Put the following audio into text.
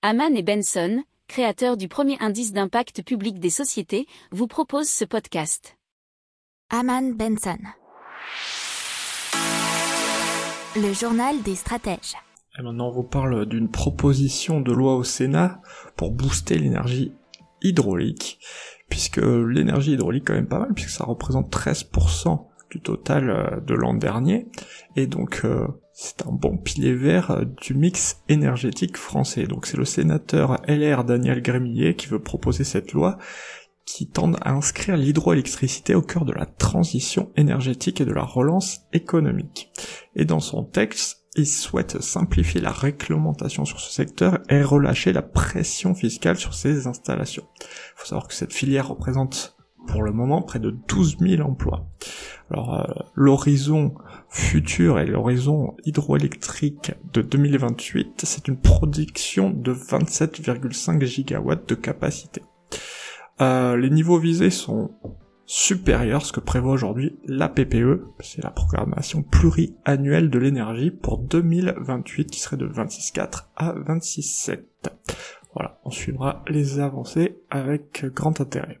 Haman et Benson, créateurs du premier indice d'impact public des sociétés, vous proposent ce podcast. Haman Benson. Le journal des stratèges. Et maintenant, on vous parle d'une proposition de loi au Sénat pour booster l'énergie hydraulique, puisque l'énergie hydraulique quand même pas mal, puisque ça représente 13% du total euh, de l'an dernier, et donc euh, c'est un bon pilier vert euh, du mix énergétique français. Donc c'est le sénateur LR Daniel Grémillet qui veut proposer cette loi qui tend à inscrire l'hydroélectricité au cœur de la transition énergétique et de la relance économique. Et dans son texte, il souhaite simplifier la réglementation sur ce secteur et relâcher la pression fiscale sur ces installations. Il faut savoir que cette filière représente pour le moment près de 12 000 emplois. Alors euh, l'horizon futur et l'horizon hydroélectrique de 2028, c'est une production de 27,5 gigawatts de capacité. Euh, les niveaux visés sont supérieurs à ce que prévoit aujourd'hui la PPE, c'est la programmation pluriannuelle de l'énergie pour 2028 qui serait de 26,4 à 26,7. Voilà, on suivra les avancées avec grand intérêt.